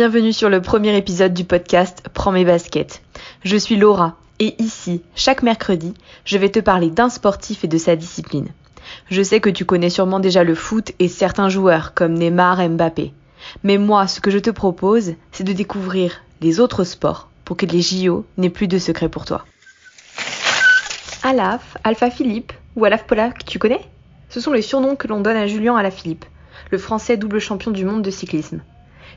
Bienvenue sur le premier épisode du podcast Prends mes baskets. Je suis Laura et ici, chaque mercredi, je vais te parler d'un sportif et de sa discipline. Je sais que tu connais sûrement déjà le foot et certains joueurs comme Neymar et Mbappé. Mais moi, ce que je te propose, c'est de découvrir les autres sports pour que les JO n'aient plus de secrets pour toi. Alaf, Alpha Philippe ou Alaf Polak, tu connais? Ce sont les surnoms que l'on donne à Julien Alaphilippe, le français double champion du monde de cyclisme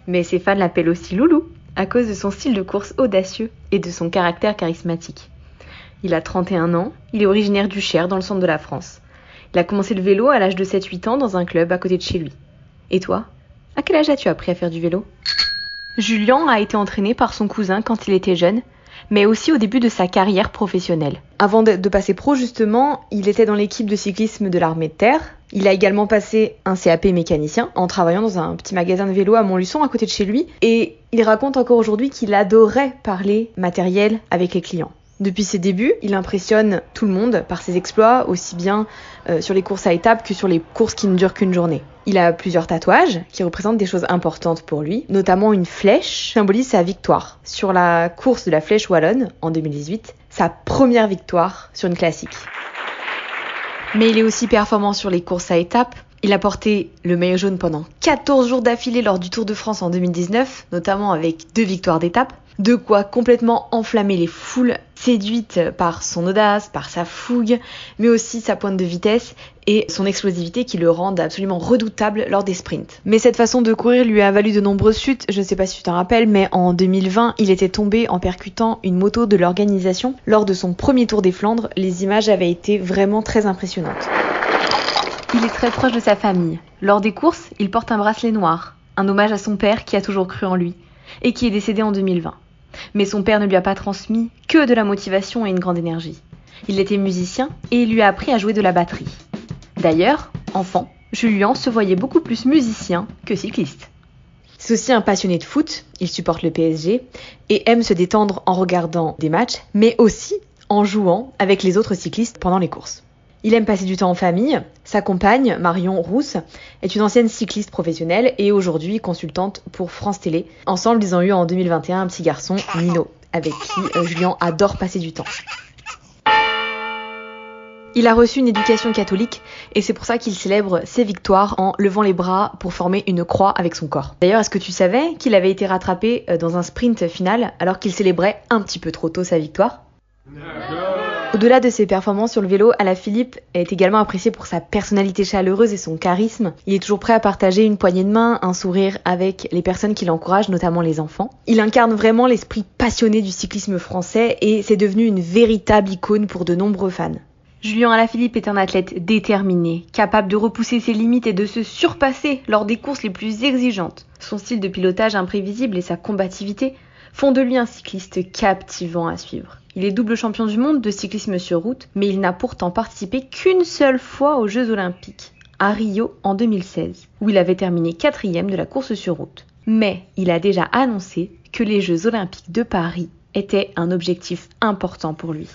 mais ses fans l'appellent aussi Loulou, à cause de son style de course audacieux et de son caractère charismatique. Il a 31 ans, il est originaire du Cher, dans le centre de la France. Il a commencé le vélo à l'âge de 7-8 ans dans un club à côté de chez lui. Et toi À quel âge as-tu appris à faire du vélo? Julien a été entraîné par son cousin quand il était jeune, mais aussi au début de sa carrière professionnelle. Avant de, passer pro, justement, il était dans l'équipe de cyclisme de l'armée de terre. Il a également passé un CAP mécanicien en travaillant dans un petit magasin de vélo à Montluçon à côté de chez lui. Et il raconte encore aujourd'hui qu'il adorait parler matériel avec les clients. Depuis ses débuts, il impressionne tout le monde par ses exploits, aussi bien euh, sur les courses à étapes que sur les courses qui ne durent qu'une journée. Il a plusieurs tatouages qui représentent des choses importantes pour lui, notamment une flèche qui symbolise sa victoire sur la course de la flèche wallonne en 2018, sa première victoire sur une classique. Mais il est aussi performant sur les courses à étapes. Il a porté le maillot jaune pendant 14 jours d'affilée lors du Tour de France en 2019, notamment avec deux victoires d'étape. De quoi complètement enflammer les foules séduites par son audace, par sa fougue, mais aussi sa pointe de vitesse et son explosivité qui le rendent absolument redoutable lors des sprints. Mais cette façon de courir lui a valu de nombreuses chutes, je ne sais pas si tu t'en rappelles, mais en 2020, il était tombé en percutant une moto de l'organisation. Lors de son premier tour des Flandres, les images avaient été vraiment très impressionnantes. Il est très proche de sa famille. Lors des courses, il porte un bracelet noir, un hommage à son père qui a toujours cru en lui et qui est décédé en 2020. Mais son père ne lui a pas transmis que de la motivation et une grande énergie. Il était musicien et il lui a appris à jouer de la batterie. D'ailleurs, enfant, Julien se voyait beaucoup plus musicien que cycliste. C'est aussi un passionné de foot, il supporte le PSG et aime se détendre en regardant des matchs, mais aussi en jouant avec les autres cyclistes pendant les courses. Il aime passer du temps en famille. Sa compagne, Marion Rousse, est une ancienne cycliste professionnelle et aujourd'hui consultante pour France Télé. Ensemble, ils ont eu en 2021 un petit garçon, Nino, avec qui euh, Julien adore passer du temps. Il a reçu une éducation catholique et c'est pour ça qu'il célèbre ses victoires en levant les bras pour former une croix avec son corps. D'ailleurs, est-ce que tu savais qu'il avait été rattrapé euh, dans un sprint final alors qu'il célébrait un petit peu trop tôt sa victoire? Au-delà de ses performances sur le vélo, Philippe est également apprécié pour sa personnalité chaleureuse et son charisme. Il est toujours prêt à partager une poignée de main, un sourire avec les personnes qui l'encouragent, notamment les enfants. Il incarne vraiment l'esprit passionné du cyclisme français et c'est devenu une véritable icône pour de nombreux fans. Julien Alaphilippe est un athlète déterminé, capable de repousser ses limites et de se surpasser lors des courses les plus exigeantes. Son style de pilotage imprévisible et sa combativité font de lui un cycliste captivant à suivre. Il est double champion du monde de cyclisme sur route, mais il n'a pourtant participé qu'une seule fois aux Jeux olympiques, à Rio en 2016, où il avait terminé quatrième de la course sur route. Mais il a déjà annoncé que les Jeux olympiques de Paris étaient un objectif important pour lui.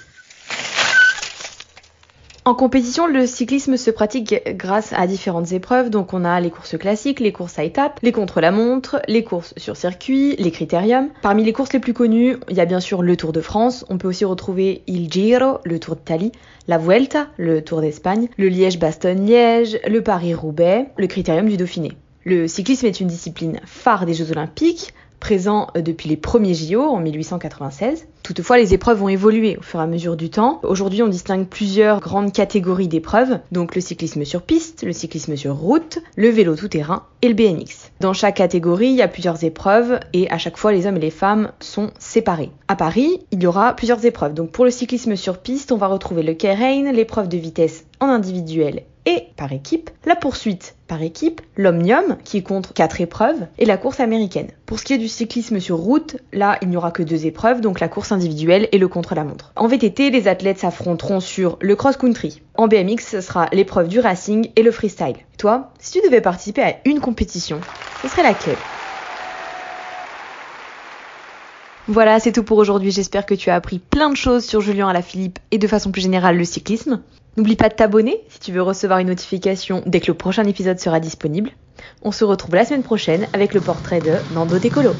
En compétition, le cyclisme se pratique grâce à différentes épreuves. Donc on a les courses classiques, les courses à étapes, les contre-la-montre, les courses sur circuit, les critériums. Parmi les courses les plus connues, il y a bien sûr le Tour de France. On peut aussi retrouver il Giro, le Tour d'Italie, la Vuelta, le Tour d'Espagne, le Liège-Bastogne-Liège, le Paris-Roubaix, le critérium du Dauphiné. Le cyclisme est une discipline phare des Jeux Olympiques présent depuis les premiers JO en 1896. Toutefois, les épreuves ont évolué au fur et à mesure du temps. Aujourd'hui, on distingue plusieurs grandes catégories d'épreuves, donc le cyclisme sur piste, le cyclisme sur route, le vélo tout-terrain et le BMX. Dans chaque catégorie, il y a plusieurs épreuves et à chaque fois, les hommes et les femmes sont séparés. À Paris, il y aura plusieurs épreuves. Donc pour le cyclisme sur piste, on va retrouver le K-Rain, l'épreuve de vitesse en individuel et par équipe, la poursuite par équipe, l'Omnium qui compte 4 épreuves et la course américaine. Pour ce qui est du cyclisme sur route, là il n'y aura que deux épreuves, donc la course individuelle et le contre-la-montre. En VTT, les athlètes s'affronteront sur le cross-country. En BMX, ce sera l'épreuve du racing et le freestyle. Toi, si tu devais participer à une compétition, ce serait laquelle? Voilà, c'est tout pour aujourd'hui. J'espère que tu as appris plein de choses sur Julien Alaphilippe et de façon plus générale le cyclisme. N'oublie pas de t'abonner si tu veux recevoir une notification dès que le prochain épisode sera disponible. On se retrouve la semaine prochaine avec le portrait de Nando Decolo.